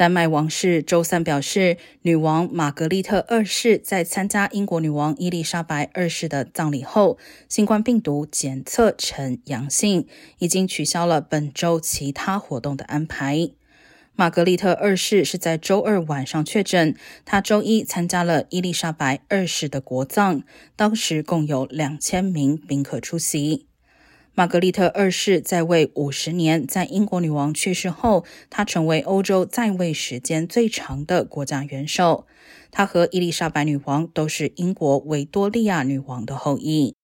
丹麦王室周三表示，女王玛格丽特二世在参加英国女王伊丽莎白二世的葬礼后，新冠病毒检测呈阳性，已经取消了本周其他活动的安排。玛格丽特二世是在周二晚上确诊，她周一参加了伊丽莎白二世的国葬，当时共有两千名宾客出席。玛格丽特二世在位五十年，在英国女王去世后，她成为欧洲在位时间最长的国家元首。她和伊丽莎白女王都是英国维多利亚女王的后裔。